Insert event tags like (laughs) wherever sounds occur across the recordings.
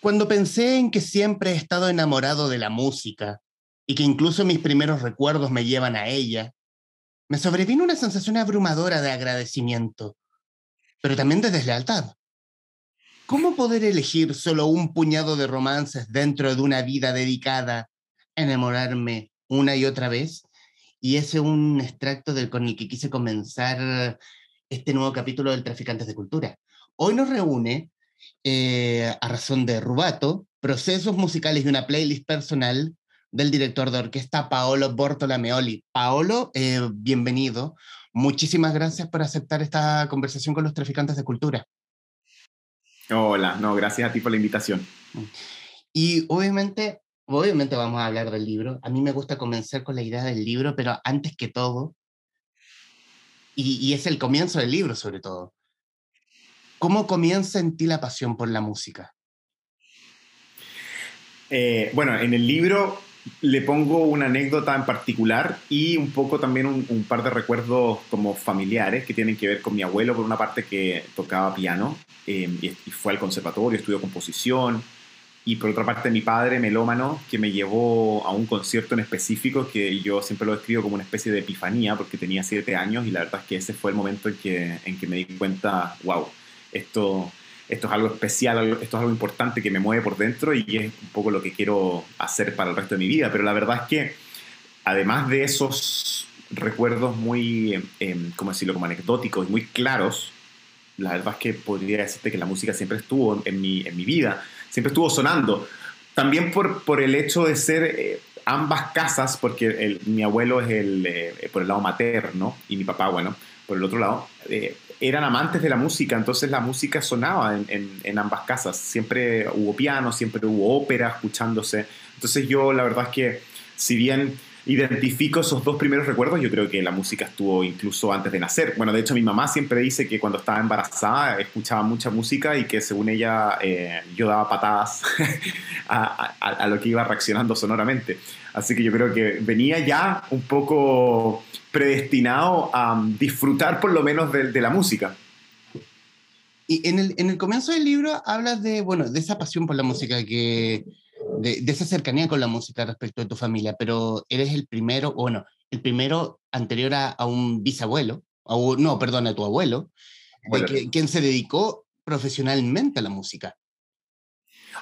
Cuando pensé en que siempre he estado enamorado de la música y que incluso mis primeros recuerdos me llevan a ella, me sobrevino una sensación abrumadora de agradecimiento, pero también de deslealtad. ¿Cómo poder elegir solo un puñado de romances dentro de una vida dedicada a enamorarme una y otra vez? Y ese es un extracto del con el que quise comenzar este nuevo capítulo del Traficantes de Cultura. Hoy nos reúne, eh, a razón de Rubato, procesos musicales y una playlist personal del director de orquesta Paolo Bortolameoli. Paolo, eh, bienvenido. Muchísimas gracias por aceptar esta conversación con los traficantes de cultura. Hola, no, gracias a ti por la invitación. Y obviamente, obviamente vamos a hablar del libro. A mí me gusta comenzar con la idea del libro, pero antes que todo, y, y es el comienzo del libro sobre todo, ¿cómo comienza en ti la pasión por la música? Eh, bueno, en el libro le pongo una anécdota en particular y un poco también un, par de recuerdos como familiares que tienen que ver con mi abuelo, por una parte que tocaba piano eh, y, fue al conservatorio, estudió composición, y por otra parte mi padre melómano que me llevó a un concierto en específico que yo siempre lo describo como una especie de epifanía porque tenía siete años y la verdad es que ese fue el momento en que, en que me di cuenta, wow, esto esto es algo especial, esto es algo importante que me mueve por dentro y es un poco lo que quiero hacer para el resto de mi vida. Pero la verdad es que, además de esos recuerdos muy, eh, ¿cómo decirlo?, como anecdóticos y muy claros, la verdad es que podría decirte que la música siempre estuvo en mi, en mi vida, siempre estuvo sonando. También por, por el hecho de ser eh, ambas casas, porque mi abuelo es el, eh, por el lado materno y mi papá, bueno, por el otro lado, eh, eran amantes de la música, entonces la música sonaba en, ambas casas. Siempre hubo piano, siempre hubo ópera escuchándose. Entonces yo la verdad es que, si bien identifico esos dos primeros recuerdos, yo creo que la música estuvo incluso antes de nacer. Bueno, de hecho mi mamá siempre dice que cuando estaba embarazada escuchaba mucha música y que según ella eh, yo daba patadas (laughs) a, lo que iba reaccionando sonoramente. Así que yo creo que venía ya un poco predestinado a disfrutar por lo menos de, la música. Y en el, en el, comienzo del libro hablas de, bueno, de esa pasión por la música, que, de, esa cercanía con la música respecto de tu familia, pero eres el primero, bueno, el primero anterior a, un bisabuelo, no, perdón, a tu abuelo, quien se dedicó profesionalmente a la música.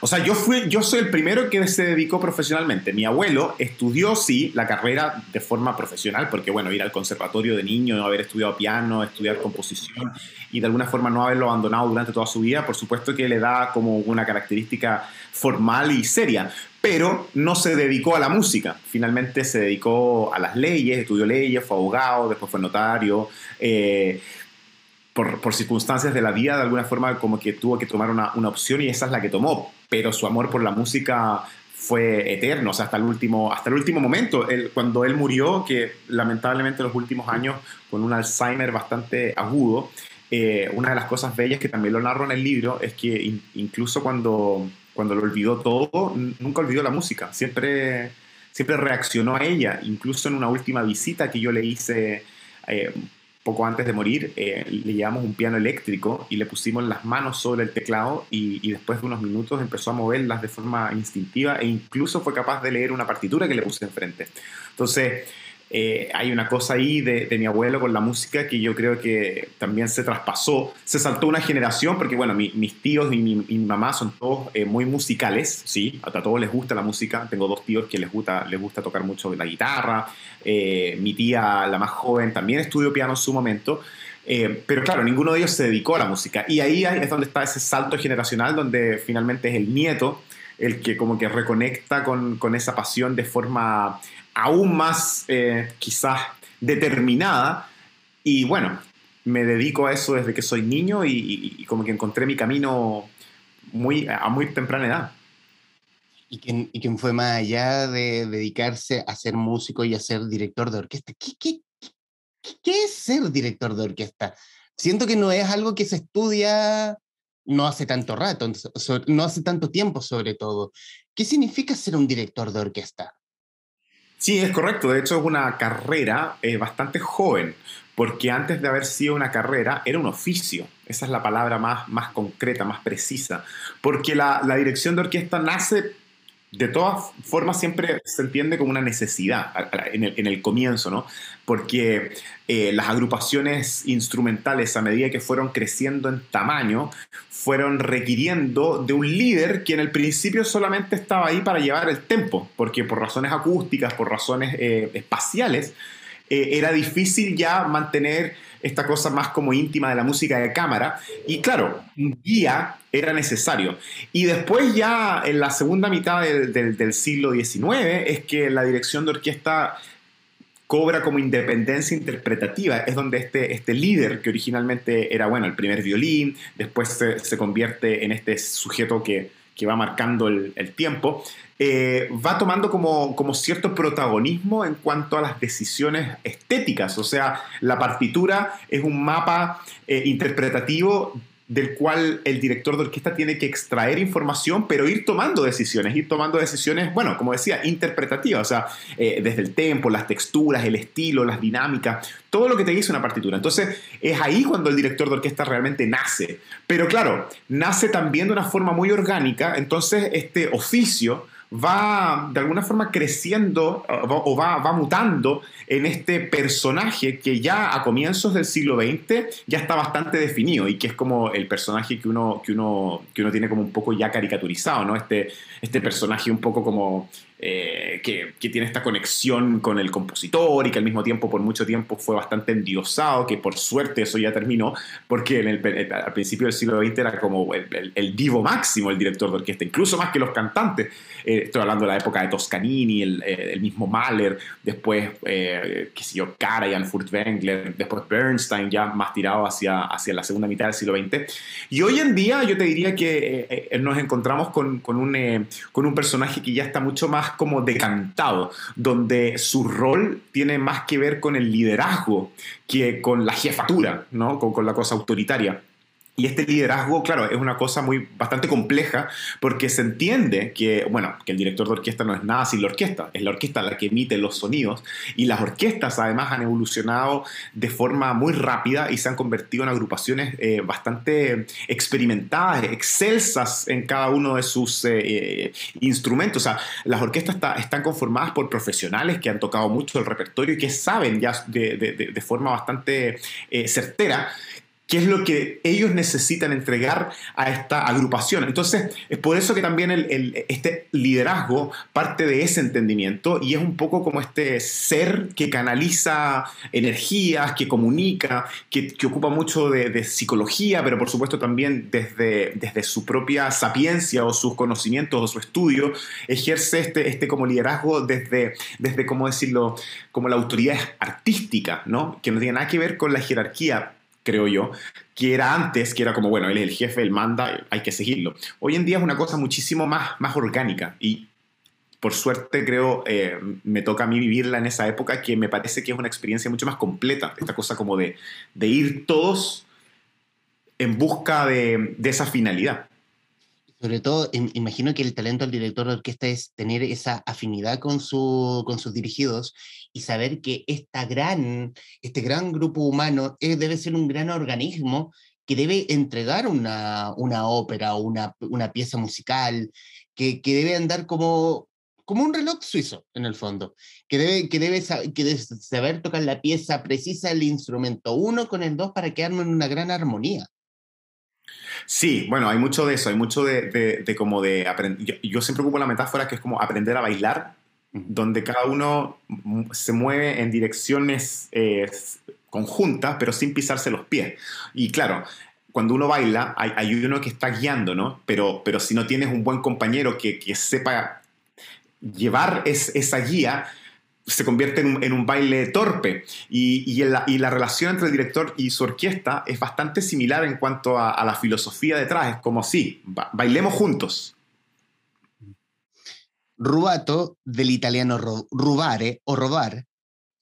O sea, yo, fui, yo soy el primero que se dedicó profesionalmente. Mi abuelo estudió, sí, la carrera de forma profesional, porque, bueno, ir al conservatorio de niño, haber estudiado piano, estudiar composición y de alguna forma no haberlo abandonado durante toda su vida, por supuesto que le da como una característica formal y seria, pero no se dedicó a la música. Finalmente se dedicó a las leyes, estudió leyes, fue abogado, después fue notario. Eh, por, circunstancias de la vida, de alguna forma como que tuvo que tomar una, una, opción y esa es la que tomó. Pero su amor por la música fue eterno, hasta el último, hasta el último momento. cuando él murió, que lamentablemente en los últimos años con un Alzheimer bastante agudo, eh, una de las cosas bellas que también lo narro en el libro es que incluso cuando, cuando lo olvidó todo, nunca olvidó la música, siempre, siempre reaccionó a ella, incluso en una última visita que yo le hice eh, poco antes de morir, eh, le llevamos un piano eléctrico y le pusimos las manos sobre el teclado y, después de unos minutos empezó a moverlas de forma instintiva e incluso fue capaz de leer una partitura que le puse enfrente. Entonces, eh, hay una cosa ahí de, mi abuelo con la música que yo creo que también se traspasó, se saltó una generación, porque bueno, mis tíos y mi, mamá son todos eh, muy musicales, ¿sí? A todos les gusta la música, tengo dos tíos que les gusta, les gusta tocar mucho la guitarra, eh, mi tía, la más joven, también estudió piano en su momento, pero claro, ninguno de ellos se dedicó a la música. Y ahí es donde está ese salto generacional, donde finalmente es el nieto el que como que reconecta con, con esa pasión de forma aún más eh, quizás determinada. Y bueno, me dedico a eso desde que soy niño y, como que encontré mi camino muy, a muy temprana edad. ¿Y quién, y quién fue más allá de dedicarse a ser músico y a ser director de orquesta? ¿Qué, qué, qué es ser director de orquesta? Siento que no es algo que se estudia no hace tanto rato, no hace tanto tiempo sobre todo. ¿Qué significa ser un director de orquesta? Sí, es correcto. De hecho, es una carrera eh, bastante joven, porque antes de haber sido una carrera era un oficio. Esa es la palabra más, más concreta, más precisa. Porque la, la dirección de orquesta nace de todas formas siempre se entiende como una necesidad en el, en el comienzo, ¿no? Porque eh, las agrupaciones instrumentales a medida que fueron creciendo en tamaño, fueron requiriendo de un líder que en el principio solamente estaba ahí para llevar el tempo, porque por razones acústicas, por razones eh, espaciales, eh, era difícil ya mantener esta cosa más como íntima de la música de cámara. Y claro, un guía era necesario. Y después ya en la segunda mitad del, siglo XIX es que la dirección de orquesta cobra como independencia interpretativa. Es donde este, este líder, que originalmente era, bueno, el primer violín, después se, se convierte en este sujeto que, que va marcando el, tiempo, eh, va tomando como, como cierto protagonismo en cuanto a las decisiones estéticas. O sea, la partitura es un mapa eh, interpretativo del cual el director de orquesta tiene que extraer información, pero ir tomando decisiones, ir tomando decisiones, bueno, como decía, interpretativas, o sea, eh, desde el tempo, las texturas, el estilo, las dinámicas, todo lo que te dice una partitura. Entonces, es ahí cuando el director de orquesta realmente nace. Pero claro, nace también de una forma muy orgánica, entonces este oficio va de alguna forma creciendo o va, va, mutando en este personaje que ya a comienzos del siglo XX ya está bastante definido y que es como el personaje que uno, que uno, que uno tiene como un poco ya caricaturizado, ¿no? Este, este personaje un poco como eh, que, tiene esta conexión con el compositor y que al mismo tiempo por mucho tiempo fue bastante endiosado, que por suerte eso ya terminó, porque en el, al principio del siglo XX era como el, divo máximo el director de orquesta, incluso más que los cantantes. Eh, estoy hablando de la época de Toscanini, el, eh, mismo Mahler, después, qué sé yo, Karajan, Furtwängler, después Bernstein, ya más tirado hacia, hacia la segunda mitad del siglo XX. Y hoy en día yo te diría que nos encontramos con, con un, con un personaje que ya está mucho más como decantado, donde su rol tiene más que ver con el liderazgo que con la jefatura, ¿no? con la cosa autoritaria. Y este liderazgo, claro, es una cosa muy bastante compleja porque se entiende que, bueno, que el director de orquesta no es nada sin la orquesta, es la orquesta la que emite los sonidos y las orquestas además han evolucionado de forma muy rápida y se han convertido en agrupaciones eh, bastante experimentadas, excelsas en cada uno de sus eh, eh, instrumentos. O sea, las orquestas están conformadas por profesionales que han tocado mucho el repertorio y que saben ya de, de forma bastante certera qué es lo que ellos necesitan entregar a esta agrupación. Entonces, es por eso que también este liderazgo parte de ese entendimiento y es un poco como este ser que canaliza energías, que comunica, que, ocupa mucho de, psicología, pero por supuesto también desde, desde su propia sapiencia o sus conocimientos o su estudio, ejerce este, este como liderazgo desde, desde, ¿cómo decirlo?, como la autoridad artística, ¿no? Que no tiene nada que ver con la jerarquía creo yo, que era antes, que era como, bueno, él es el jefe, él manda, hay que seguirlo. Hoy en día es una cosa muchísimo más, más orgánica y por suerte creo eh, me toca a mí vivirla en esa época que me parece que es una experiencia mucho más completa, esta cosa como de, de ir todos en busca de, de esa finalidad. Sobre todo, imagino que el talento del director de orquesta es tener esa afinidad con, su, con sus dirigidos y saber que esta gran, este gran grupo humano debe ser un gran organismo que debe entregar una, una ópera o una, una pieza musical, que, que, debe andar como, como un reloj suizo, en el fondo, que debe, debe, que debe saber tocar la pieza precisa, el instrumento uno con el dos para que armen una gran armonía. Sí, bueno, hay mucho de eso, hay mucho de, de, como de aprender. Yo, siempre ocupo la metáfora que es como aprender a bailar, donde cada uno se mueve en direcciones eh, conjuntas, pero sin pisarse los pies. Y claro, cuando uno baila, hay, hay uno que está guiando, ¿no? Pero, pero si no tienes un buen compañero que, que sepa llevar es, esa guía, se convierte en un, baile torpe. Y, la, relación entre el director y su orquesta es bastante similar en cuanto a, la filosofía detrás. Es como, sí, bailemos juntos. Rubato, del italiano rubare o robar,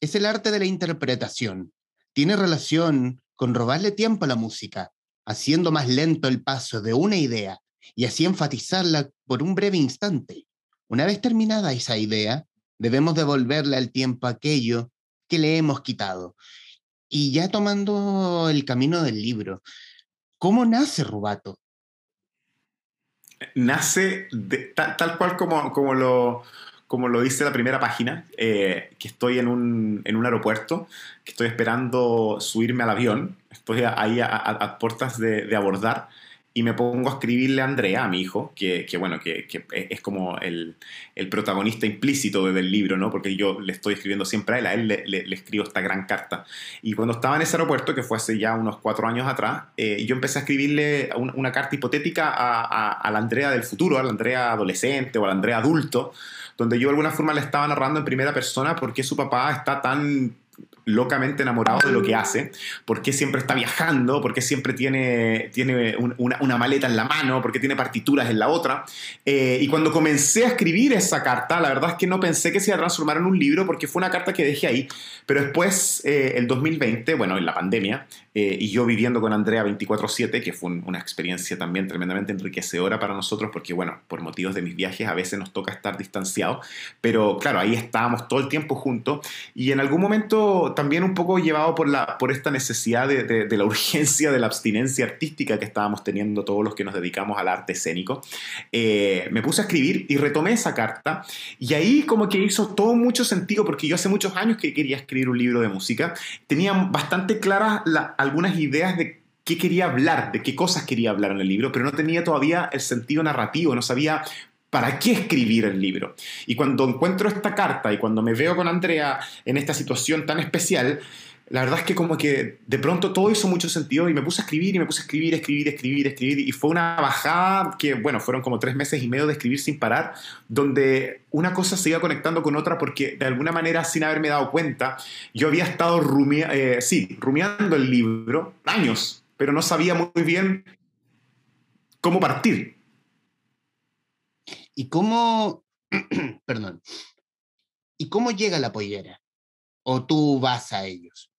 es el arte de la interpretación. Tiene relación con robarle tiempo a la música, haciendo más lento el paso de una idea y así enfatizarla por un breve instante. Una vez terminada esa idea, Debemos devolverle al tiempo aquello que le hemos quitado. Y ya tomando el camino del libro, ¿cómo nace Rubato? Nace tal, cual como, como, lo, como lo dice la primera página, eh, que estoy en un, en un, aeropuerto, que estoy esperando subirme al avión, estoy ahí a, puertas de abordar y me pongo a escribirle a Andrea, a mi hijo, que, que bueno, que, que, es como el, el, protagonista implícito del libro, ¿no? Porque yo le estoy escribiendo siempre a él, a él le, le, escribo esta gran carta. Y cuando estaba en ese aeropuerto, que fue hace ya unos cuatro años atrás, eh, yo empecé a escribirle una, una carta hipotética a, a, a, la Andrea del futuro, a la Andrea adolescente o a la Andrea adulto, donde yo de alguna forma le estaba narrando en primera persona por qué su papá está tan locamente enamorado de lo que hace, porque siempre está viajando, porque siempre tiene, tiene una, maleta en la mano, porque tiene partituras en la otra. Eh, y cuando comencé a escribir esa carta, la verdad es que no pensé que se iba a transformar en un libro, porque fue una carta que dejé ahí. Pero después, eh, el 2020, bueno, en la pandemia, eh, y yo viviendo con Andrea 24/7, que fue una experiencia también tremendamente enriquecedora para nosotros, porque bueno, por motivos de mis viajes a veces nos toca estar distanciados, pero claro, ahí estábamos todo el tiempo juntos, y en algún momento también un poco llevado por, la, por esta necesidad de, de, la urgencia de la abstinencia artística que estábamos teniendo todos los que nos dedicamos al arte escénico, eh, me puse a escribir y retomé esa carta y ahí como que hizo todo mucho sentido porque yo hace muchos años que quería escribir un libro de música, tenía bastante claras algunas ideas de qué quería hablar, de qué cosas quería hablar en el libro, pero no tenía todavía el sentido narrativo, no sabía ¿Para qué escribir el libro? Y cuando encuentro esta carta y cuando me veo con Andrea en esta situación tan especial, la verdad es que como que de pronto todo hizo mucho sentido y me puse a escribir y me puse a escribir, escribir, escribir, escribir y fue una bajada que, bueno, fueron como tres meses y medio de escribir sin parar, donde una cosa se iba conectando con otra porque de alguna manera, sin haberme dado cuenta, yo había estado eh, sí, rumiando el libro años, pero no sabía muy bien cómo partir. ¿Y cómo, (clears throat) perdón, ¿y cómo llega la pollera? ¿O tú vas a ellos?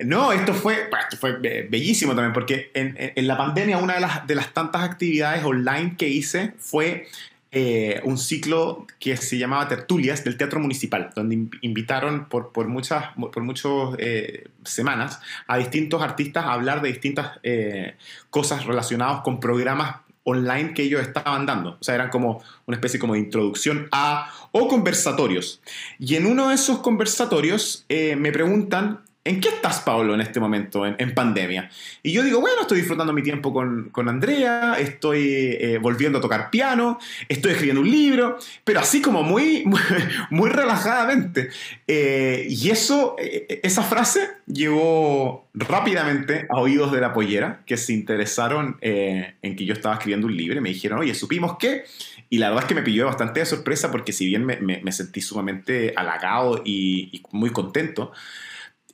No, esto fue, fue bellísimo también, porque en, la pandemia una de las, de las tantas actividades online que hice fue eh, un ciclo que se llamaba Tertulias del Teatro Municipal, donde invitaron por, por muchas por muchos, eh, semanas a distintos artistas a hablar de distintas eh, cosas relacionadas con programas online que ellos estaban dando. O sea, eran como una especie como de introducción a o conversatorios. Y en uno de esos conversatorios me preguntan ¿En qué estás, Pablo, en este momento, en, pandemia? Y yo digo, bueno, estoy disfrutando mi tiempo con, Andrea, estoy eh, volviendo a tocar piano, estoy escribiendo un libro, pero así como muy, (laughs) muy, relajadamente. Eh, y eso, eh, esa frase llegó rápidamente a oídos de la pollera, que se interesaron en que yo estaba escribiendo un libro y me dijeron, oye, supimos que... Y la verdad es que me pilló bastante de sorpresa porque si bien me, sentí sumamente halagado y muy contento,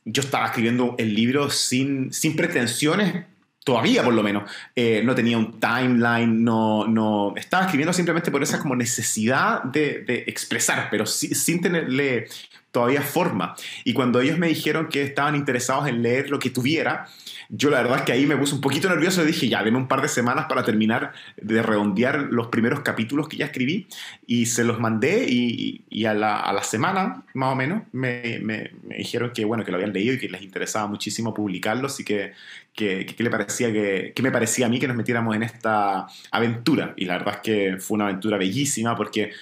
yo estaba escribiendo el libro sin, sin pretensiones, todavía por lo menos. Eh, no tenía un timeline, no, no, estaba escribiendo simplemente por esa como necesidad de, de expresar, pero sin tenerle todavía forma. Y cuando ellos me dijeron que estaban interesados en leer lo que tuviera, yo la verdad es que ahí me puse un poquito nervioso y dije, ya, denme un par de semanas para terminar de redondear los primeros capítulos que ya escribí y se los mandé y, y a, la, a, la, semana, más o menos, me, me, me, dijeron que, bueno, que lo habían leído y que les interesaba muchísimo publicarlo, así que, que, que, le parecía que, que me parecía a mí que nos metiéramos en esta aventura. Y la verdad es que fue una aventura bellísima porque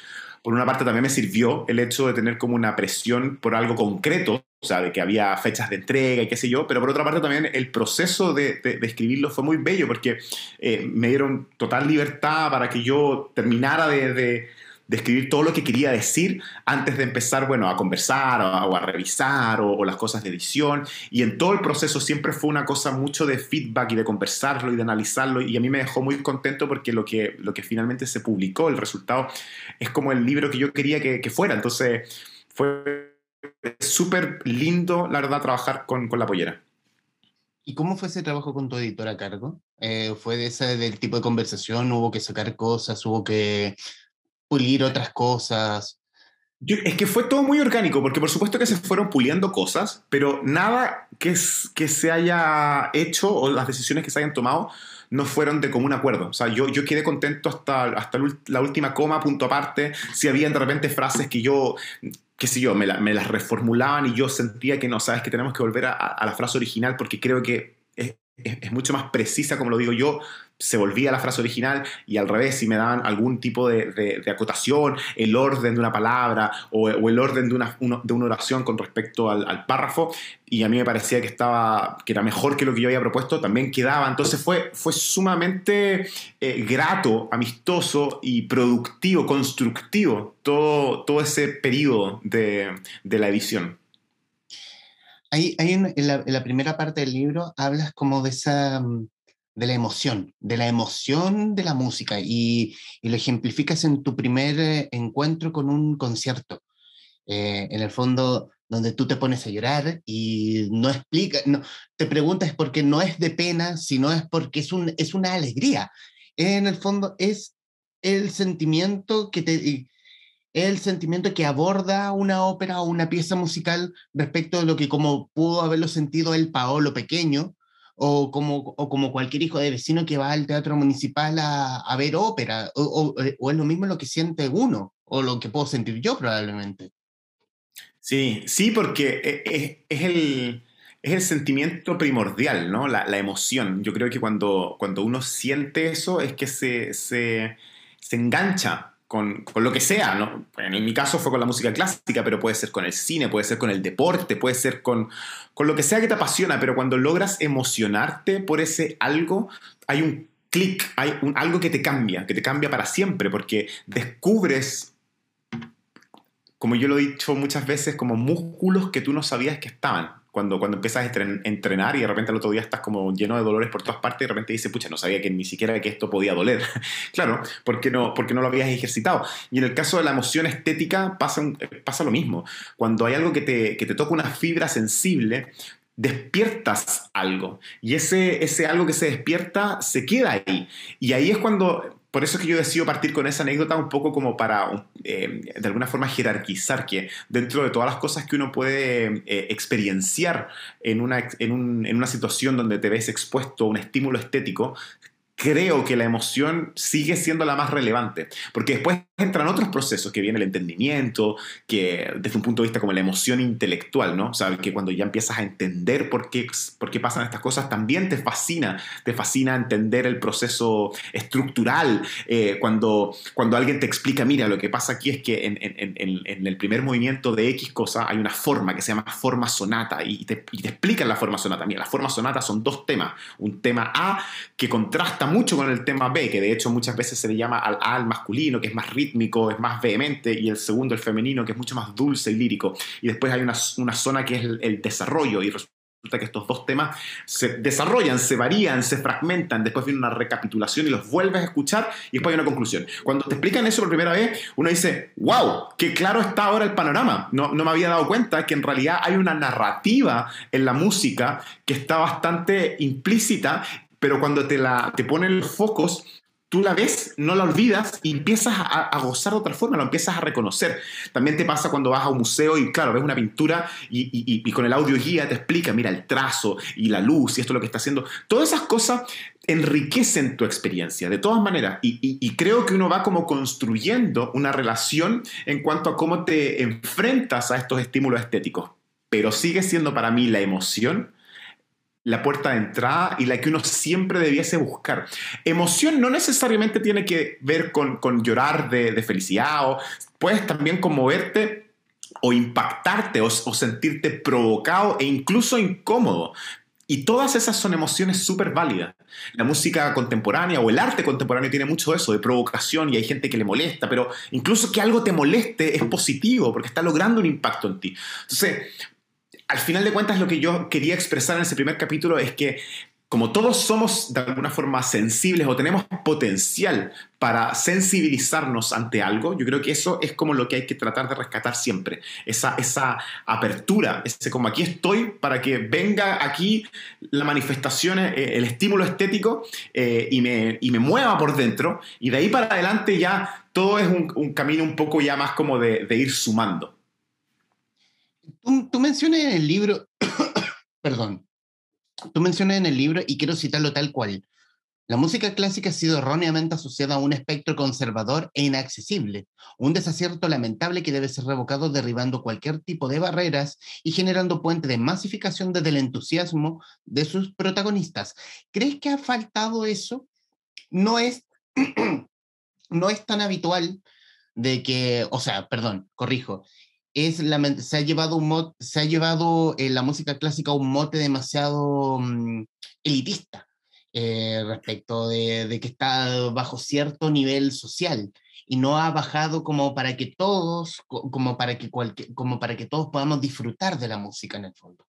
por una parte también me sirvió el hecho de tener como una presión por algo concreto, o sea, de que había fechas de entrega y qué sé yo, pero por otra parte también el proceso de, de, de escribirlo fue muy bello porque eh, me dieron total libertad para que yo terminara de, de escribir todo lo que quería decir antes de empezar, bueno, a conversar o a, revisar o, las cosas de edición. Y en todo el proceso siempre fue una cosa mucho de feedback y de conversarlo y de analizarlo. Y a mí me dejó muy contento porque lo que, lo que finalmente se publicó, el resultado, es como el libro que yo quería que, que fuera. Entonces fue súper lindo, la verdad, trabajar con, con la pollera. ¿Y cómo fue ese trabajo con tu editor a cargo? Eh, ¿Fue de ese del tipo de conversación? ¿Hubo que sacar cosas? ¿Hubo que pulir otras cosas. es que fue todo muy orgánico, porque por supuesto que se fueron puliendo cosas, pero nada que, que se haya hecho o las decisiones que se hayan tomado no fueron de común acuerdo. O sea, yo, yo quedé contento hasta, hasta la última coma, punto aparte. Si habían de repente frases que yo qué sé yo, me, las reformulaban y yo sentía que no, sabes que tenemos que volver a, la frase original porque creo que es, mucho más precisa, como lo digo yo, se volvía la frase original y al revés, si me daban algún tipo de, acotación, el orden de una palabra o, el orden de una, de una, oración con respecto al, párrafo, y a mí me parecía que, estaba, que era mejor que lo que yo había propuesto, también quedaba. Entonces fue, fue sumamente eh, grato, amistoso y productivo, constructivo todo, todo ese periodo de, de la edición. Hay en, la, en, la, primera parte del libro hablas como de esa mm, de la emoción, de la emoción de la música y, lo ejemplificas en tu primer eh, encuentro con un concierto. Eh, en el fondo, donde tú te pones a llorar y no explica, no, te preguntas por qué no es de pena, sino es porque es, un, es una alegría. En el fondo es el sentimiento que te, el sentimiento que aborda una ópera o una pieza musical respecto de lo que como pudo haberlo sentido el Paolo pequeño, o como, o como cualquier hijo de vecino que va al teatro municipal a, a ver ópera, o, o, o, es lo mismo lo que siente uno, o lo que puedo sentir yo probablemente. Sí, sí, porque e, e, es, el, es el sentimiento primordial, ¿no? La, la, emoción. Yo creo que cuando, cuando uno siente eso es que se, se, se engancha con, con, lo que sea, ¿no? En mi caso fue con la música clásica, pero puede ser con el cine, puede ser con el deporte, puede ser con, con lo que sea que te apasiona, pero cuando logras emocionarte por ese algo, hay un clic, hay un, algo que te cambia, que te cambia para siempre, porque descubres, como yo lo he dicho muchas veces, como músculos que tú no sabías que estaban cuando, cuando empiezas a entrenar y de repente el otro día estás como lleno de dolores por todas partes y de repente dices, pucha, no sabía que ni siquiera que esto podía doler. (laughs) claro, porque no, porque no lo habías ejercitado. Y en el caso de la emoción estética pasa, pasa lo mismo. Cuando hay algo que te, que te toca una fibra sensible, despiertas algo. Y ese, ese algo que se despierta se queda ahí. Y ahí es cuando por eso es que yo decido partir con esa anécdota un poco como para, eh, de alguna forma, jerarquizar que dentro de todas las cosas que uno puede eh, experienciar en una, en, en una situación donde te ves expuesto a un estímulo estético, creo que la emoción sigue siendo la más relevante, porque después entran otros procesos, que viene el entendimiento, que desde un punto de vista como la emoción intelectual, ¿no? O sea, que cuando ya empiezas a entender por qué, por qué pasan estas cosas, también te fascina, te fascina entender el proceso estructural, eh, cuando, cuando alguien te explica, mira, lo que pasa aquí es que en, en, en, el primer movimiento de X cosa hay una forma que se llama forma sonata, y te, y te explican la forma sonata. Mira, la forma sonata son dos temas, un tema A que contrasta mucho con el tema B, que de hecho muchas veces se le llama al A al masculino, que es más rítmico, es más vehemente, y el segundo, el femenino, que es mucho más dulce y lírico. Y después hay una, una zona que es el, desarrollo, y resulta que estos dos temas se desarrollan, se varían, se fragmentan, después viene una recapitulación y los vuelves a escuchar y después hay una conclusión. Cuando te explican eso por primera vez, uno dice, wow, qué claro está ahora el panorama. No, no me había dado cuenta que en realidad hay una narrativa en la música que está bastante implícita pero cuando te, la, te ponen los focos, tú la ves, no la olvidas y empiezas a, gozar de otra forma, lo empiezas a reconocer. También te pasa cuando vas a un museo y, claro, ves una pintura y, con el audio guía te explica, mira, el trazo y la luz y esto es lo que está haciendo. Todas esas cosas enriquecen tu experiencia, de todas maneras. Y, creo que uno va como construyendo una relación en cuanto a cómo te enfrentas a estos estímulos estéticos. Pero sigue siendo para mí la emoción la puerta de entrada y la que uno siempre debiese buscar. Emoción no necesariamente tiene que ver con, llorar de, felicidad, o puedes también conmoverte o impactarte o, sentirte provocado e incluso incómodo. Y todas esas son emociones súper válidas. La música contemporánea o el arte contemporáneo tiene mucho eso de provocación y hay gente que le molesta, pero incluso que algo te moleste es positivo porque está logrando un impacto en ti. Entonces, al final de cuentas lo que yo quería expresar en ese primer capítulo es que como todos somos de alguna forma sensibles o tenemos potencial para sensibilizarnos ante algo, yo creo que eso es como lo que hay que tratar de rescatar siempre, esa, esa apertura, ese como aquí estoy para que venga aquí la manifestación, eh, el estímulo estético eh, y, me, y, me, mueva por dentro y de ahí para adelante ya todo es un, camino un poco ya más como de ir sumando. Tú, mencionas en el libro, (coughs) perdón, tú mencionas en el libro, y quiero citarlo tal cual, La música clásica ha sido erróneamente asociada a un espectro conservador e inaccesible, un desacierto lamentable que debe ser revocado derribando cualquier tipo de barreras y generando puente de masificación desde el entusiasmo de sus protagonistas. ¿Crees que ha faltado eso? No es, (coughs) no es tan habitual de que, o sea, perdón, corrijo, es la, se ha llevado, un se ha llevado eh, la música clásica a un mote demasiado mm, elitista eh, respecto de, que está bajo cierto nivel social y no ha bajado como para que todos, como para que, como para que todos podamos disfrutar de la música en el fondo.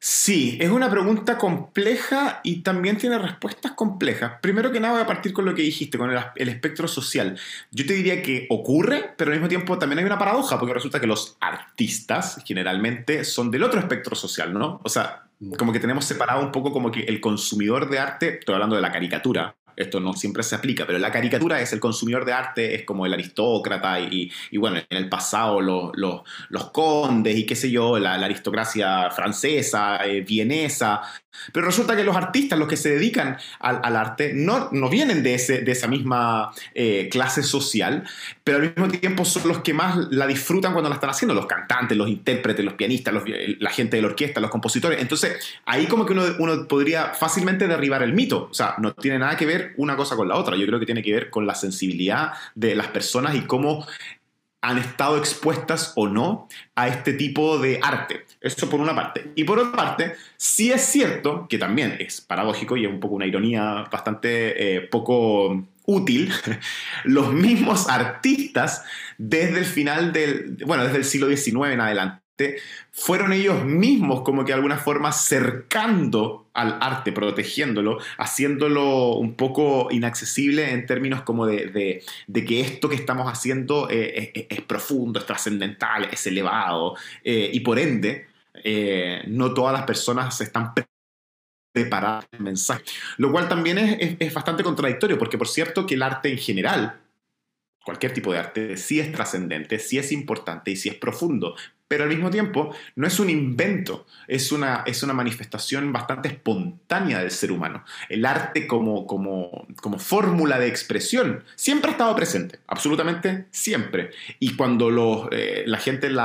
Sí, es una pregunta compleja y también tiene respuestas complejas. Primero que nada voy a partir con lo que dijiste, con el, espectro social. Yo te diría que ocurre, pero al mismo tiempo también hay una paradoja, porque resulta que los artistas generalmente son del otro espectro social, ¿no? O sea, como que tenemos separado un poco como que el consumidor de arte, estoy hablando de la caricatura, esto no siempre se aplica, pero la caricatura es el consumidor de arte, es como el aristócrata y, bueno, en el pasado los, los, condes y qué sé yo, la, aristocracia francesa, eh, vienesa, pero resulta que los artistas, los que se dedican al, arte, no, no, vienen de, ese, de esa misma eh, clase social, pero al mismo tiempo son los que más la disfrutan cuando la están haciendo, los cantantes, los intérpretes, los pianistas, la gente de la orquesta, los compositores. Entonces, ahí como que uno, uno podría fácilmente derribar el mito. O sea, no tiene nada que ver una cosa con la otra. Yo creo que tiene que ver con la sensibilidad de las personas y cómo han estado expuestas o no a este tipo de arte. Eso por una parte. Y por otra parte, sí es cierto, que también es paradójico y es un poco una ironía bastante eh, poco útil, (laughs) los mismos artistas desde el final del, bueno, desde el siglo XIX en adelante, fueron ellos mismos como que de alguna forma cercando al arte, protegiéndolo, haciéndolo un poco inaccesible en términos como de, que esto que estamos haciendo eh, es, profundo, es trascendental, es elevado, eh, y por ende, eh, no todas las personas están preparadas el mensaje. Lo cual también es, es bastante contradictorio, porque por cierto que el arte en general, cualquier tipo de arte, sí es trascendente, sí es importante y sí es profundo, pero al mismo tiempo no es un invento, es una, es una manifestación bastante espontánea del ser humano. El arte como, como, como fórmula de expresión siempre ha estado presente, absolutamente siempre. Y cuando los, eh, la gente en,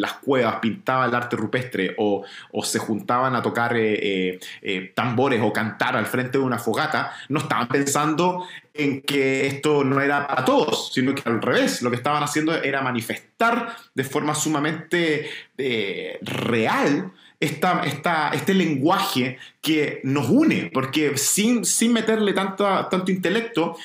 las cuevas pintaba el arte rupestre o, o se juntaban a tocar eh, eh, tambores o cantar al frente de una fogata, no estaban pensando en que esto no era para todos, sino que al revés, lo que estaban haciendo era manifestar de forma sumamente eh, real este lenguaje que nos une, porque sin, sin meterle tanta, tanto intelecto,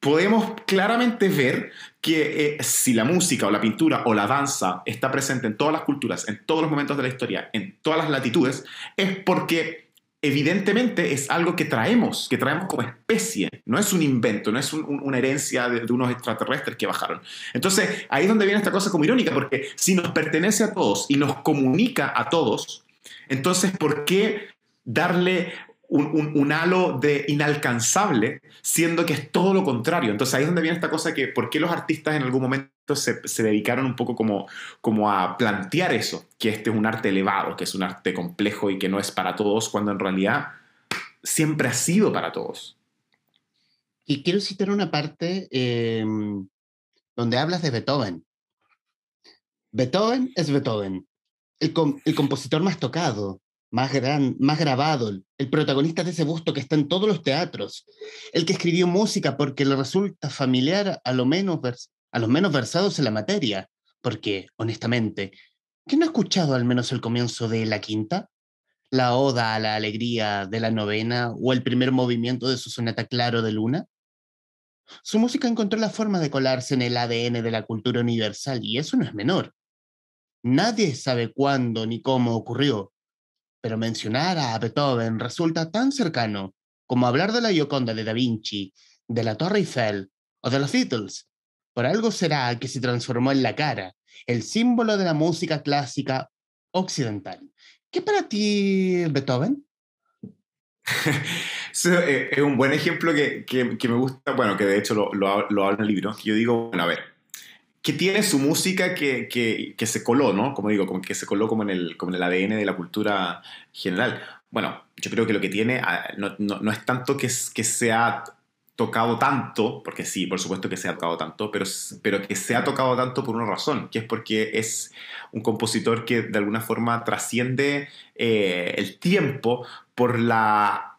podemos claramente ver que eh, si la música o la pintura o la danza está presente en todas las culturas, en todos los momentos de la historia, en todas las latitudes, es porque evidentemente es algo que traemos, que traemos como especie, no es un invento, no es una herencia de, unos extraterrestres que bajaron. Entonces, ahí es donde viene esta cosa como irónica, porque si nos pertenece a todos y nos comunica a todos, entonces, ¿por qué darle un, halo de inalcanzable, siendo que es todo lo contrario. Entonces ahí es donde viene esta cosa que, ¿por qué los artistas en algún momento se, dedicaron un poco como, como a plantear eso? Que este es un arte elevado, que es un arte complejo y que no es para todos, cuando en realidad siempre ha sido para todos. Y quiero citar una parte em, donde hablas de Beethoven. Beethoven es Beethoven, el, el compositor más tocado, más, gran, más grabado, el protagonista de ese busto que está en todos los teatros, el que escribió música porque le resulta familiar a, lo menos a los menos versados en la materia, porque, honestamente, ¿quién no ha escuchado al menos el comienzo de La Quinta? ¿La oda a la alegría de la novena o el primer movimiento de su sonata Claro de Luna? Su música encontró la forma de colarse en el ADN de la cultura universal y eso no es menor. Nadie sabe cuándo ni cómo ocurrió, pero mencionar a Beethoven resulta tan cercano como hablar de la Gioconda de Da Vinci, de la Torre Eiffel o de los Beatles. Por algo será que se transformó en la cara, el símbolo de la música clásica occidental. ¿Qué para ti Beethoven? (laughs) Eh, es un buen ejemplo que, que, me gusta, bueno, que de hecho lo, lo, lo hablo en el libro, que yo digo, bueno, a ver, que tiene su música que, que, que, se coló, ¿no? Como digo, como que se coló como en, el, como en el ADN de la cultura general. bueno, yo creo que lo que tiene ah, no, es tanto que, que sea tocado tanto, porque sí, por supuesto que se ha tocado tanto, pero, pero que se ha tocado tanto por una razón, que es porque es un compositor que de alguna forma trasciende eh, el tiempo por la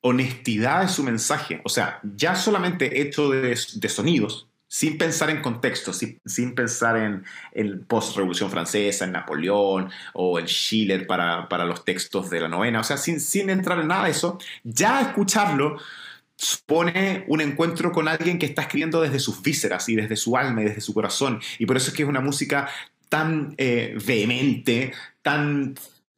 honestidad de su mensaje. O sea, ya solamente hecho de, sonidos, sin pensar en contexto, sin, pensar en, en post-revolución francesa, en Napoleón o en Schiller para, para, los textos de la novena, o sea, sin, sin entrar en nada de eso, ya escucharlo supone un encuentro con alguien que está escribiendo desde sus vísceras y desde su alma y desde su corazón. Y por eso es que es una música tan eh, vehemente, tan,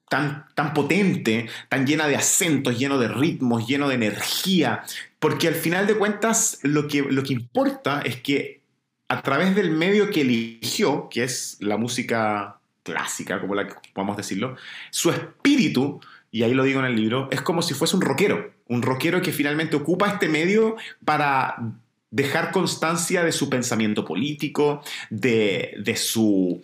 tan, tan potente, tan llena de acentos, lleno de ritmos, lleno de energía. Porque al final de cuentas lo que, lo que importa es que a través del medio que eligió, que es la música clásica, como la podemos decirlo, su espíritu y ahí lo digo en el libro, es como si fuese un rockero, un rockero que finalmente ocupa este medio para dejar constancia de su pensamiento político, de, su,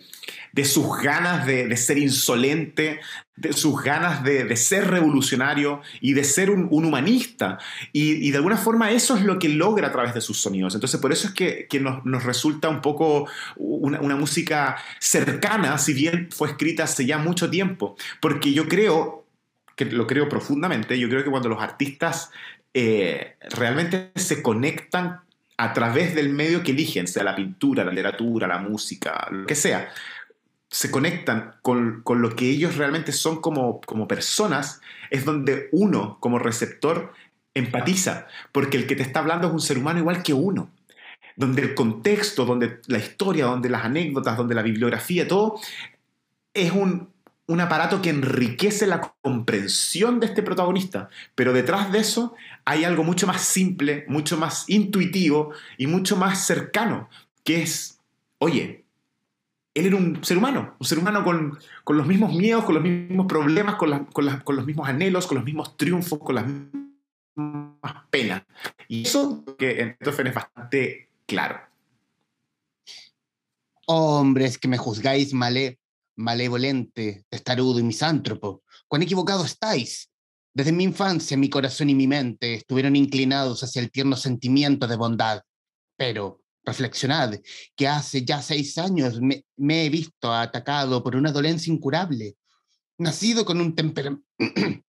de sus ganas de, ser insolente, de sus ganas de, ser revolucionario y de ser un, humanista. Y, de alguna forma eso es lo que logra a través de sus sonidos. Entonces por eso es que, nos, resulta un poco una música cercana, si bien fue escrita hace ya mucho tiempo. Porque yo creo lo creo profundamente, yo creo que cuando los artistas eh, realmente se conectan a través del medio que eligen, sea la pintura, la literatura, la música, lo que sea, se conectan con, con lo que ellos realmente son como, como personas, es donde uno como receptor empatiza, porque el que te está hablando es un ser humano igual que uno donde el contexto, donde la historia, donde las anécdotas, donde la bibliografía, todo es un, un aparato que enriquece la comprensión de este protagonista, pero detrás de eso hay algo mucho más simple, mucho más intuitivo y mucho más cercano, que es, oye, él era un ser humano, un ser humano con, los mismos miedos, con los mismos problemas, con, con, los mismos anhelos, con los mismos triunfos, con las mismas penas. Y eso que en es bastante claro. Hombres que me juzgáis, malé, malevolente, testarudo y misántropo, cuán equivocado estáis. Desde mi infancia mi corazón y mi mente estuvieron inclinados hacia el tierno sentimiento de bondad. Pero, reflexionad, que hace ya seis años me, he visto atacado por una dolencia incurable, nacido con un (clears throat)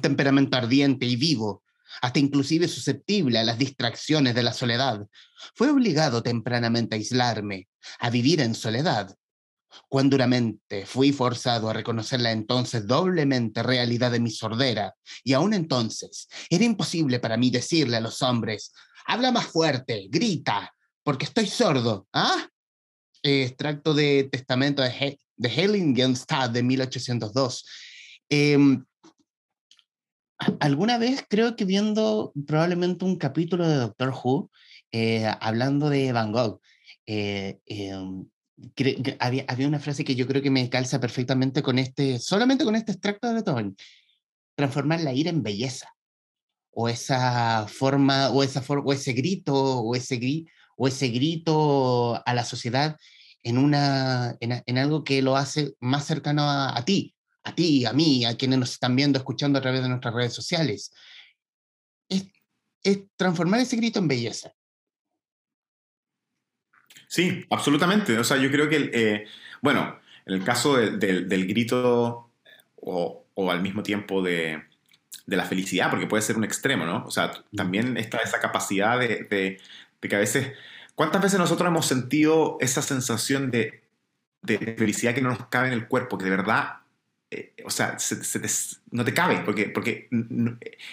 temperamento ardiente y vivo, hasta inclusive susceptible a las distracciones de la soledad. Fue obligado tempranamente a aislarme, a vivir en soledad, Cuán duramente fui forzado a reconocer la entonces doblemente realidad de mi sordera, y aún entonces era imposible para mí decirle a los hombres, habla más fuerte, grita, porque estoy sordo. ¿Ah? extracto de Testamento de, He de Heiligenstadt de 1802. Em, alguna vez creo que viendo probablemente un capítulo de Doctor Who, eh, hablando de Van Gogh, eh, em, había, había, una frase que yo creo que me calza perfectamente con este, solamente con este extracto de Beethoven, transformar la ira en belleza, o esa forma, o, esa o ese grito, o ese, o ese grito a la sociedad en, una, en, algo que lo hace más cercano a, ti, a ti, a mí, a quienes nos están viendo, escuchando a través de nuestras redes sociales. Es, es transformar ese grito en belleza. Sí, absolutamente. O sea, yo creo que, eh, bueno, en el caso del grito o, al mismo tiempo de, la felicidad, porque puede ser un extremo, ¿no? O sea, también está esa capacidad de, que a veces, ¿cuántas veces nosotros hemos sentido esa sensación de, felicidad que no nos cabe en el cuerpo, que de verdad, eh, o sea, no te cabe, porque, porque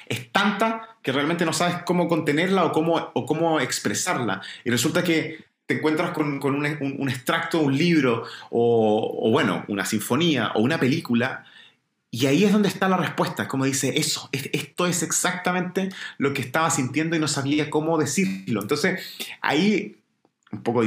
es tanta que realmente no sabes cómo contenerla o cómo, o cómo expresarla. Y resulta que te encuentras con, con un, un, extracto un libro o, o, bueno, una sinfonía o una película, y ahí es donde está la respuesta, como dice, eso, esto es exactamente lo que estaba sintiendo y no sabía cómo decirlo. Entonces, ahí, un poco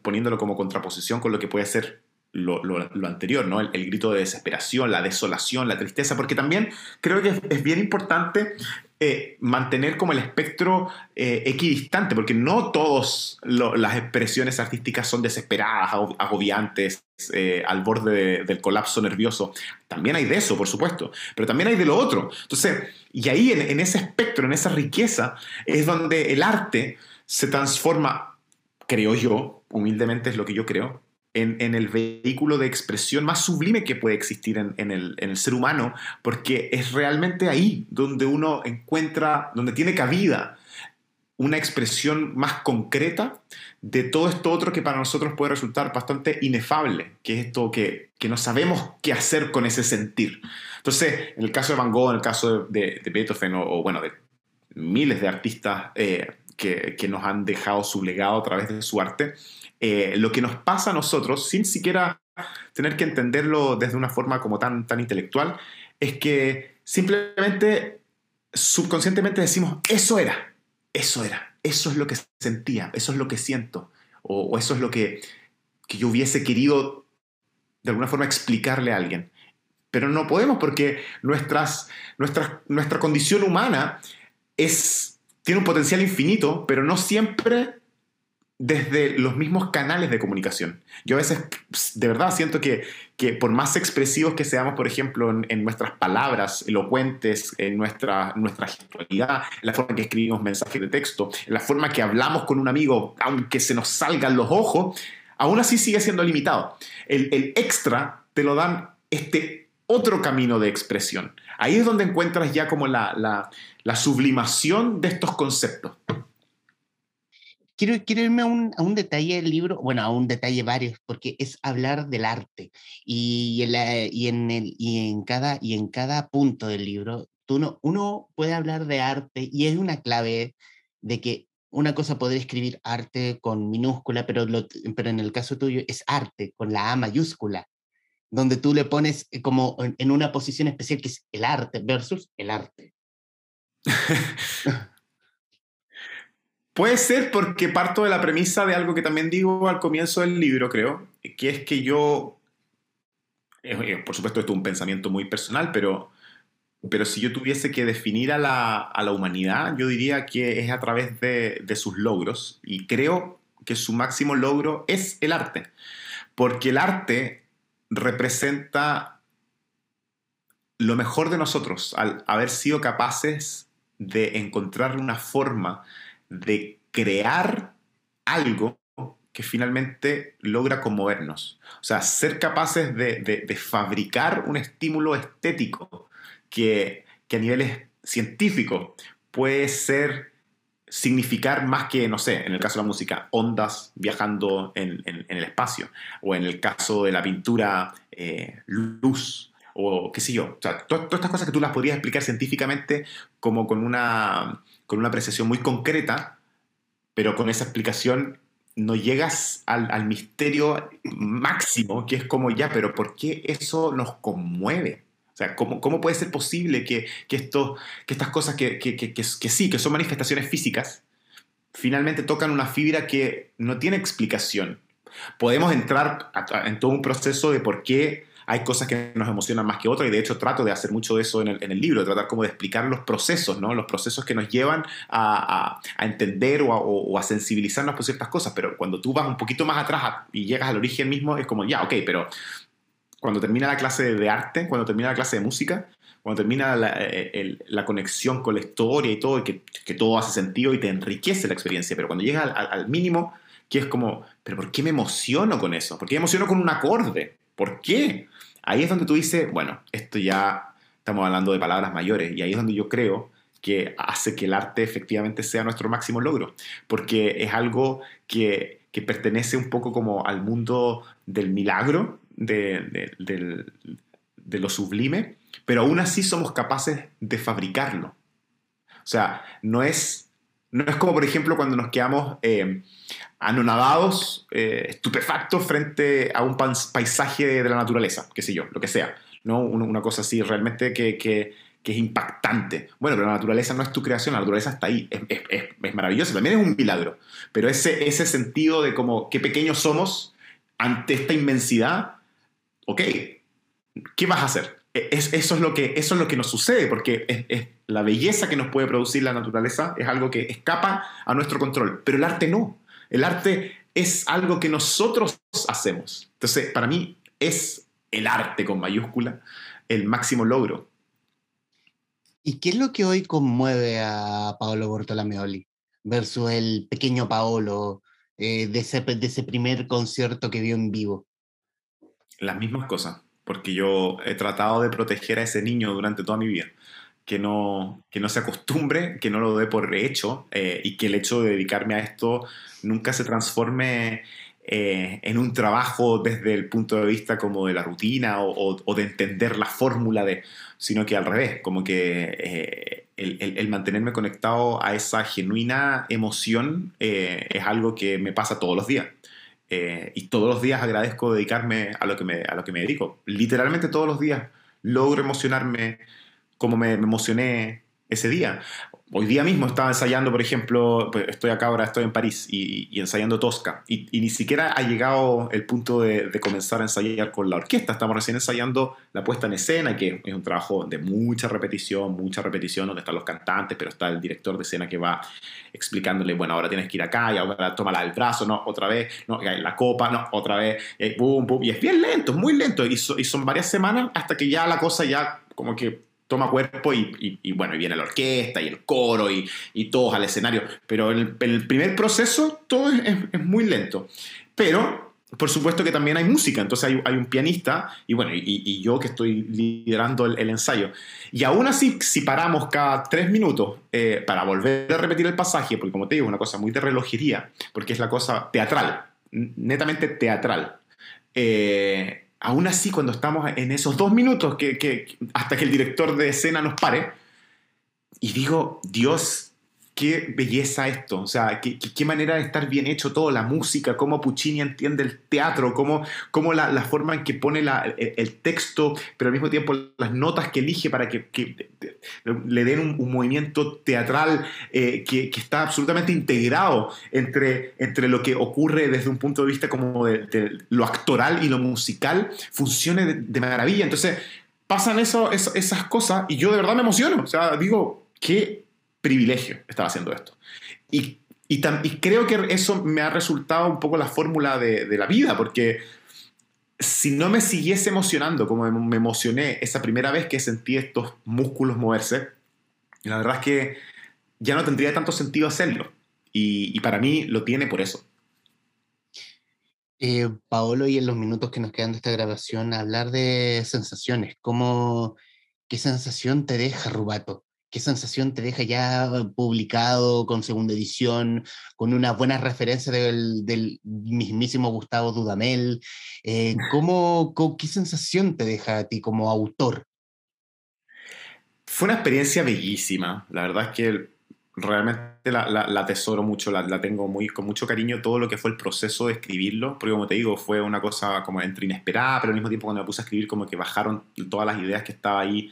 poniéndolo como contraposición con lo que puede ser lo, anterior, ¿no? El, grito de desesperación, la desolación, la tristeza, porque también creo que es, bien importante eh, mantener como el espectro eh, equidistante, porque no todas las expresiones artísticas son desesperadas, agobiantes, eh, al borde del colapso nervioso. También hay de eso, por supuesto, pero también hay de lo otro. Entonces, y ahí en ese espectro, en esa riqueza, es donde el arte se transforma, creo yo, humildemente es lo que yo creo, en, el vehículo de expresión más sublime que puede existir en, el, ser humano, porque es realmente ahí donde uno encuentra, donde tiene cabida una expresión más concreta de todo esto otro que para nosotros puede resultar bastante inefable, que es esto que, no sabemos qué hacer con ese sentir. Entonces, en el caso de Van Gogh, en el caso de, Beethoven, o, bueno, de miles de artistas eh, que, que nos han dejado su legado a través de su arte, eh, lo que nos pasa a nosotros, sin siquiera tener que entenderlo desde una forma como tan, tan intelectual, es que simplemente subconscientemente decimos, eso era, eso era, eso es lo que sentía, eso es lo que siento, o, eso es lo que, que yo hubiese querido de alguna forma explicarle a alguien. Pero no podemos porque nuestras, nuestra, nuestra condición humana es, tiene un potencial infinito, pero no siempre desde los mismos canales de comunicación. Yo a veces, de verdad, siento que, que por más expresivos que seamos, por ejemplo, en, nuestras palabras elocuentes, en nuestra, nuestra gestualidad, en la forma que escribimos mensajes de texto, en la forma que hablamos con un amigo, aunque se nos salgan los ojos, aún así sigue siendo limitado. El, el extra te lo dan este otro camino de expresión. Ahí es donde encuentras ya como la, la, la sublimación de estos conceptos quiero, irme a un, detalle del libro, bueno, a un detalle varios, porque es hablar del arte. Y en, y en, el, y en, cada, y en cada punto del libro, tú no, uno puede hablar de arte y es una clave de que una cosa podría escribir arte con minúscula, pero, pero en el caso tuyo es arte con la A mayúscula, donde tú le pones eh, como en, en una posición especial que es el arte versus el arte. (laughs) (laughs) Puede ser porque parto de la premisa de algo que también digo al comienzo del libro, creo, que es que yo, por supuesto esto es un pensamiento muy personal, pero, pero si yo tuviese que definir a la, a la humanidad, yo diría que es a través de, de sus logros. Y creo que su máximo logro es el arte, porque el arte representa lo mejor de nosotros al haber sido capaces de encontrar una forma de crear algo que finalmente logra conmovernos. O sea, ser capaces de, fabricar un estímulo estético que, a niveles científicos puede ser significar más que, no sé, en el caso de la música, ondas viajando en, el espacio, o en el caso de la pintura, eh, luz, o qué sé yo. O sea, todas estas cosas que tú las podrías explicar científicamente como con una, con una apreciación muy concreta, pero con esa explicación no llegas al, misterio máximo, que es como ya, pero ¿por qué eso nos conmueve? O sea, ¿cómo, cómo puede ser posible que, que, esto, que estas cosas que, que, que, sí, que son manifestaciones físicas, finalmente tocan una fibra que no tiene explicación? Podemos entrar en todo un proceso de por qué hay cosas que nos emocionan más que otras y de hecho trato de hacer mucho de eso en el, libro, de tratar como de explicar los procesos, ¿no? Los procesos que nos llevan a, entender o a, sensibilizarnos por ciertas cosas, pero cuando tú vas un poquito más atrás y llegas al origen mismo, es como, ya, ok, pero cuando termina la clase de arte, cuando termina la clase de música, cuando termina la, eh, conexión con la historia y todo, y que, todo hace sentido y te enriquece la experiencia, pero cuando llegas al, al mínimo, que es como, pero ¿por qué me emociono con eso? ¿Por qué me emociono con un acorde? ¿Por qué? Ahí es donde tú dices, bueno, esto ya estamos hablando de palabras mayores y ahí es donde yo creo que hace que el arte efectivamente sea nuestro máximo logro, porque es algo que, pertenece un poco como al mundo del milagro, de, lo sublime, pero aún así somos capaces de fabricarlo. O sea, no es, no es como, por ejemplo, cuando nos quedamos eh, anonadados, eh, estupefactos frente a un paisaje de la naturaleza, qué sé yo, lo que sea, ¿no? Una, cosa así realmente que, que, es impactante. Bueno, pero la naturaleza no es tu creación, la naturaleza está ahí, es, maravillosa, también es un milagro, pero ese, ese sentido de como qué pequeños somos ante esta inmensidad ok, ¿qué vas a hacer? E, es, eso, es lo que, eso es lo que nos sucede, porque es, la belleza que nos puede producir la naturaleza es algo que escapa a nuestro control, pero el arte no. El arte es algo que nosotros hacemos. Entonces, para mí es el arte con mayúscula el máximo logro. ¿Y qué es lo que hoy conmueve a Paolo Bortolomeoli versus el pequeño Paolo eh, de, ese, de ese primer concierto que vio en vivo? Las mismas cosas, porque yo he tratado de proteger a ese niño durante toda mi vida. Que no, que no se acostumbre, que no lo dé por hecho eh, y que el hecho de dedicarme a esto nunca se transforme eh, en un trabajo desde el punto de vista como de la rutina o, de entender la fórmula de, sino que al revés, como que eh, el, mantenerme conectado a esa genuina emoción eh, es algo que me pasa todos los días. Y todos los días agradezco dedicarme a lo, que me, a lo que me dedico. Literalmente todos los días logro emocionarme como me emocioné ese día. Hoy día mismo estaba ensayando, por ejemplo, pues, estoy acá ahora, estoy en París y, ensayando Tosca. Y, ni siquiera ha llegado el punto de, comenzar a ensayar con la orquesta. Estamos recién ensayando la puesta en escena, que es un trabajo de mucha repetición, mucha repetición, donde están los cantantes, pero está el director de escena que va explicándole, bueno, ahora tienes que ir acá y ahora tómala del brazo, no, otra vez, no, la copa, no, otra vez, y, boom, boom. y es bien lento, es muy lento. Y son varias semanas hasta que ya la cosa ya como que toma cuerpo y, bueno, y viene la orquesta y el coro y, y todos al escenario. Pero en el, primer proceso todo es, muy lento. Pero, por supuesto que también hay música, entonces hay, un pianista y bueno, y, yo que estoy liderando el, ensayo. Y aún así, si paramos cada tres minutos eh, para volver a repetir el pasaje, porque como te digo, es una cosa muy de relojería, porque es la cosa teatral, netamente teatral. Eh, aún así, cuando estamos en esos dos minutos que, hasta que el director de escena nos pare, y digo, Dios, qué belleza esto, o sea, qué, manera de estar bien hecho todo, la música, cómo Puccini entiende el teatro, cómo, cómo la, la, forma en que pone el, texto, pero al mismo tiempo las notas que elige para que, le den un, movimiento teatral eh, que, está absolutamente integrado entre, entre lo que ocurre desde un punto de vista como de, lo actoral y lo musical, funcione de, maravilla. Entonces, pasan esas cosas y yo de verdad me emociono, o sea, digo, qué privilegio estar haciendo esto. Y, y, creo que eso me ha resultado un poco la fórmula de, la vida, porque si no me siguiese emocionando como me emocioné esa primera vez que sentí estos músculos moverse, la verdad es que ya no tendría tanto sentido hacerlo. Y, para mí lo tiene por eso. Eh, Paolo, y en los minutos que nos quedan de esta grabación, hablar de sensaciones. ¿Cómo, ¿Qué sensación te deja, Rubato? ¿Qué sensación te deja ya publicado con segunda edición, con una buena referencia del, mismísimo Gustavo Dudamel? Eh, ¿cómo, ¿Qué sensación te deja a ti como autor? Fue una experiencia bellísima. La verdad es que realmente la, la, atesoro mucho, la, la, tengo muy, con mucho cariño todo lo que fue el proceso de escribirlo, porque como te digo, fue una cosa como entre inesperada, pero al mismo tiempo cuando me puse a escribir como que bajaron todas las ideas que estaba ahí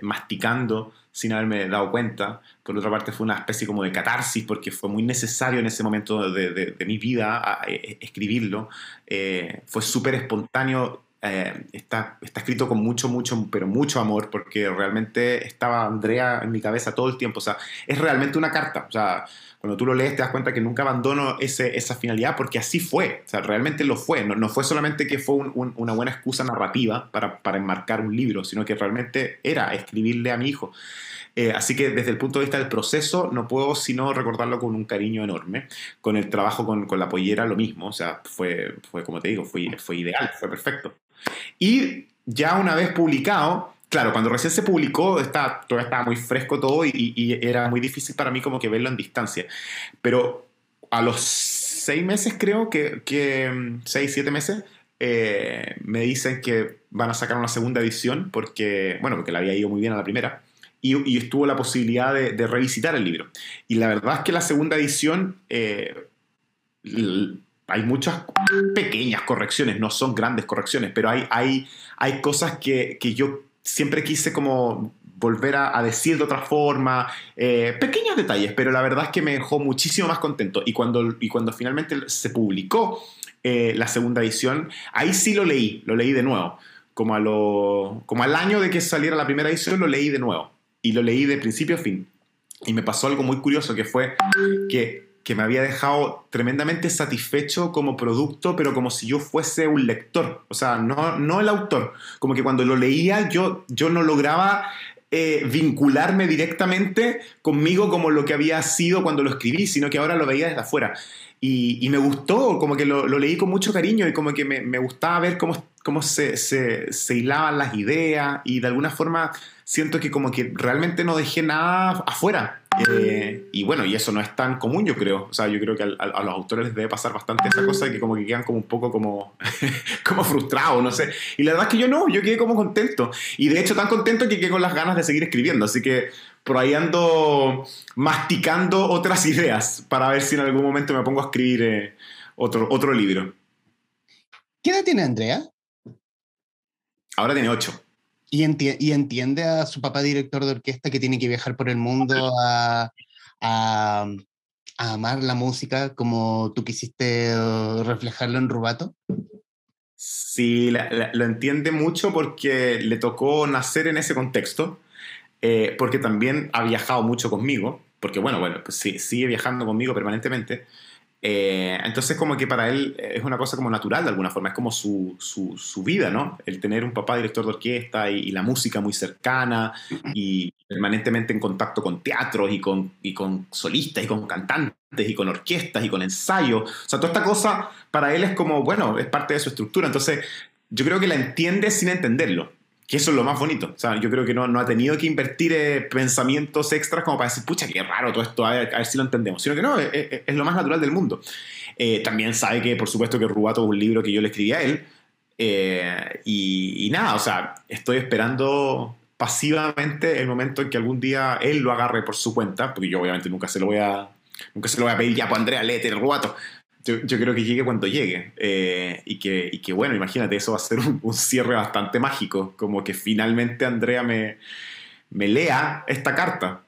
masticando sin haberme dado cuenta. Por otra parte, fue una especie como de catarsis, porque fue muy necesario en ese momento de, mi vida eh, escribirlo. Eh, fue súper espontáneo. Eh, está, está escrito con mucho, mucho, pero mucho amor, porque realmente estaba Andrea en mi cabeza todo el tiempo. O sea, es realmente una carta. O sea, cuando tú lo lees te das cuenta que nunca abandono ese, esa finalidad porque así fue, o sea, realmente lo fue, no, no fue solamente que fue una buena excusa narrativa para, para, enmarcar un libro, sino que realmente era escribirle a mi hijo. Eh, así que desde el punto de vista del proceso no puedo sino recordarlo con un cariño enorme. Con el trabajo con, con la pollera lo mismo, o sea, fue, fue como te digo, fue, fue ideal, fue perfecto. Y ya una vez publicado, claro, cuando recién se publicó, está, todavía estaba muy fresco todo y, era muy difícil para mí como que verlo en distancia. Pero a los seis meses, creo que, que seis, siete meses, eh, me dicen que van a sacar una segunda edición porque, bueno, porque le había ido muy bien a la primera. Y, estuvo la posibilidad de, revisitar el libro. Y la verdad es que la segunda edición eh, hay muchas pequeñas correcciones, no son grandes correcciones, pero hay, hay, hay cosas que, que yo siempre quise como volver a, decir de otra forma, eh, pequeños detalles, pero la verdad es que me dejó muchísimo más contento. Y cuando, y cuando finalmente se publicó eh, la segunda edición, ahí sí lo leí, lo leí de nuevo. Como, a lo, como al año de que saliera la primera edición, lo leí de nuevo. Y lo leí de principio a fin. Y me pasó algo muy curioso, que fue que que me había dejado tremendamente satisfecho como producto, pero como si yo fuese un lector, o sea, no, no el autor. Como que cuando lo leía yo, yo no lograba eh, vincularme directamente conmigo como lo que había sido cuando lo escribí, sino que ahora lo veía desde afuera. Y, me gustó, como que lo, leí con mucho cariño y como que me, me gustaba ver cómo, cómo se, se, se, hilaban las ideas y de alguna forma siento que como que realmente no dejé nada afuera. Eh, y bueno, y eso no es tan común, yo creo. O sea, yo creo que a, los autores les debe pasar bastante esa cosa de que como que quedan como un poco como, (laughs) como frustrados, no sé. Y la verdad es que yo no, yo quedé como contento. Y de hecho tan contento que quedé con las ganas de seguir escribiendo. Así que por ahí ando masticando otras ideas para ver si en algún momento me pongo a escribir eh, otro, otro libro. ¿Qué edad tiene Andrea? Ahora tiene ocho. Y, y, entiende a su papá director de orquesta que tiene que viajar por el mundo a, a, amar la música como tú quisiste uh, reflejarlo en Rubato. Sí, lo entiende mucho porque le tocó nacer en ese contexto, eh, porque también ha viajado mucho conmigo, porque bueno, bueno, pues sí, sigue viajando conmigo permanentemente. Eh, entonces como que para él es una cosa como natural de alguna forma, es como su, su, vida, ¿no? El tener un papá director de orquesta y, la música muy cercana y permanentemente en contacto con teatros y con, y con solistas y con cantantes y con orquestas y con ensayos. O sea, toda esta cosa para él es como, bueno, es parte de su estructura. Entonces yo creo que la entiende sin entenderlo. Que eso es lo más bonito. O sea, yo creo que no, no ha tenido que invertir eh, pensamientos extras como para decir, pucha, qué raro todo esto, a ver, si lo entendemos. Sino que no, es, lo más natural del mundo. Eh, también sabe que, por supuesto, que Rubato es un libro que yo le escribí a él. Eh, y, y, nada, o sea, estoy esperando pasivamente el momento en que algún día él lo agarre por su cuenta, porque yo obviamente nunca se lo voy a, nunca se lo voy a pedir ya, pues Andrea, léete el Rubato yo, creo que llegue cuando llegue. Eh, y, que, y, que, bueno, imagínate, eso va a ser un, cierre bastante mágico. Como que finalmente Andrea me, me lea esta carta.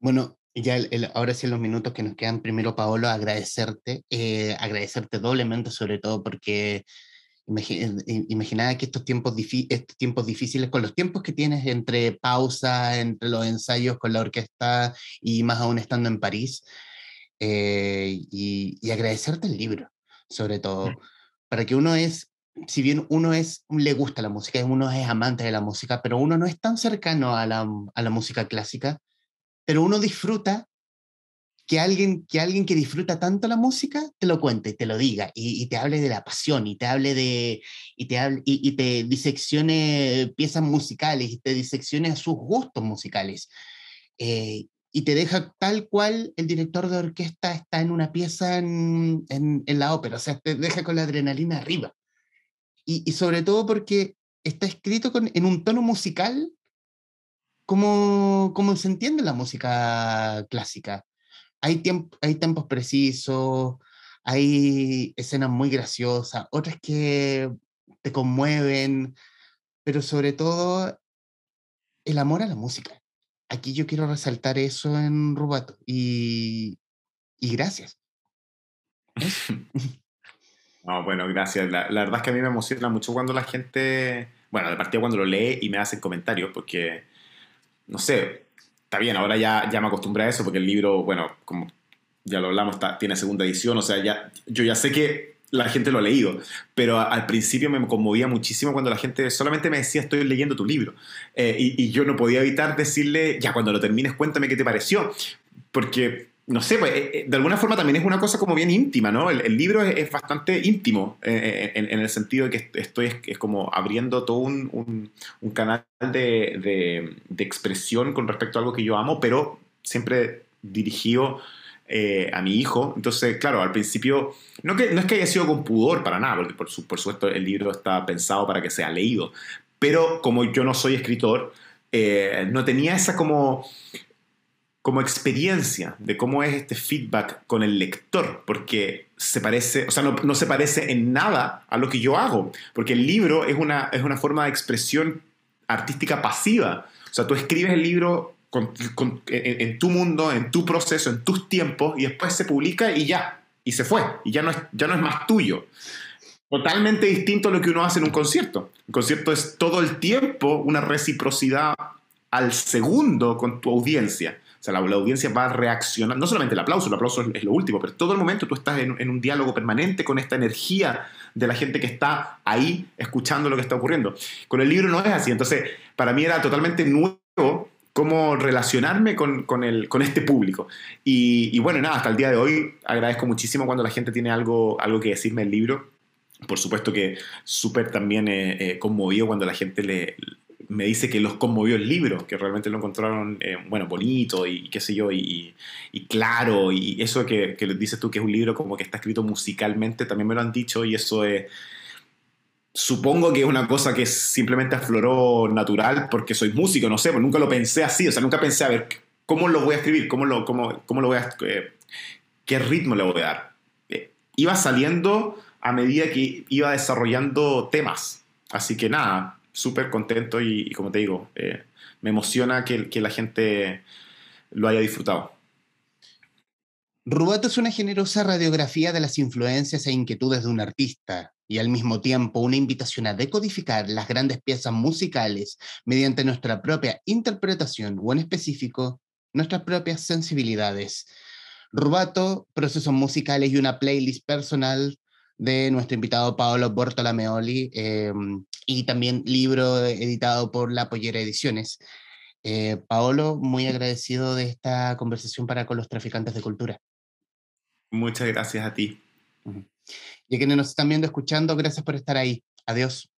Bueno, ya ahora sí en los minutos que nos quedan, primero Paolo, agradecerte, eh, agradecerte doblemente sobre todo porque imaginaba que estos tiempos, estos tiempos difíciles, con los tiempos que tienes entre pausa, entre los ensayos con la orquesta y más aún estando en París, eh, y, agradecerte el libro, sobre todo, para que uno es, si bien uno es, le gusta la música, uno es amante de la música, pero uno no es tan cercano a la, a la música clásica, pero uno disfruta que alguien, que alguien que disfruta tanto la música te lo cuente, te lo diga y, te hable de la pasión y te hable de y te hable, y, te diseccione piezas musicales y te diseccione sus gustos musicales. Eh, y te deja tal cual el director de orquesta está en una pieza en, en, la ópera, o sea, te deja con la adrenalina arriba. Y, y sobre todo porque está escrito con, en un tono musical como, como se entiende la música clásica. Hay, tiemp hay tiempos precisos, hay escenas muy graciosas, otras que te conmueven, pero sobre todo el amor a la música aquí yo quiero resaltar eso en Rubato y, y gracias. (laughs) (laughs) no, bueno, gracias. La, verdad es que a mí me emociona mucho cuando la gente, bueno, de partida cuando lo lee y me hacen comentarios, porque, no sé, está bien, ahora ya, ya me acostumbré a eso, porque el libro, bueno, como ya lo hablamos, tiene segunda edición, o sea, ya, yo ya sé que la gente lo ha leído, pero al principio me conmovía muchísimo cuando la gente solamente me decía estoy leyendo tu libro eh, y, yo no podía evitar decirle ya cuando lo termines cuéntame qué te pareció, porque no sé, pues, eh, eh, de alguna forma también es una cosa como bien íntima, ¿no? El, libro es, bastante íntimo en, el sentido de que estoy es, como abriendo todo un, un, canal de, de, de expresión con respecto a algo que yo amo, pero siempre dirigido eh, a mi hijo. Entonces, claro, al principio, no, que, no es que haya sido con pudor para nada, porque por, por supuesto el libro está pensado para que sea leído, pero como yo no soy escritor, eh, no tenía esa como, como experiencia de cómo es este feedback con el lector, porque se parece, o sea, no, no, se parece en nada a lo que yo hago, porque el libro es una, es una forma de expresión artística pasiva. O sea, tú escribes el libro en, tu mundo, en tu proceso, en tus tiempos, y después se publica y ya, y se fue, y ya no es, ya no es más tuyo. Totalmente distinto a lo que uno hace en un concierto. El concierto es todo el tiempo una reciprocidad al segundo con tu audiencia. O sea, la, audiencia va a reaccionar, no solamente el aplauso, el aplauso es, lo último, pero todo el momento tú estás en, en, un diálogo permanente con esta energía de la gente que está ahí escuchando lo que está ocurriendo. Con el libro no es así, entonces para mí era totalmente nuevo cómo relacionarme con, con, el, con este público. Y, bueno, nada, hasta el día de hoy agradezco muchísimo cuando la gente tiene algo, algo que decirme el libro. Por supuesto que súper también eh, eh, conmovido cuando la gente le, me dice que los conmovió el libro, que realmente lo encontraron, eh, bueno, bonito y, qué sé yo, y, y claro, y eso que, que dices tú que es un libro como que está escrito musicalmente, también me lo han dicho y eso es supongo que es una cosa que simplemente afloró natural porque soy músico, no sé, pues nunca lo pensé así, o sea, nunca pensé, a ver, ¿cómo lo voy a escribir? ¿Cómo lo, cómo, cómo lo voy a... Eh, ¿Qué ritmo le voy a dar? Eh, iba saliendo a medida que iba desarrollando temas. Así que nada, súper contento y, como te digo, eh, me emociona que, que la gente lo haya disfrutado. Rubato es una generosa radiografía de las influencias e inquietudes de un artista y al mismo tiempo una invitación a decodificar las grandes piezas musicales mediante nuestra propia interpretación o en específico nuestras propias sensibilidades. Rubato, procesos musicales y una playlist personal de nuestro invitado Paolo Bortolameoli em, y también libro editado por La Pollera Ediciones. Eh, Paolo, muy agradecido de esta conversación para con los traficantes de cultura. Muchas gracias a ti. Y a quienes nos están viendo, escuchando, gracias por estar ahí. Adiós.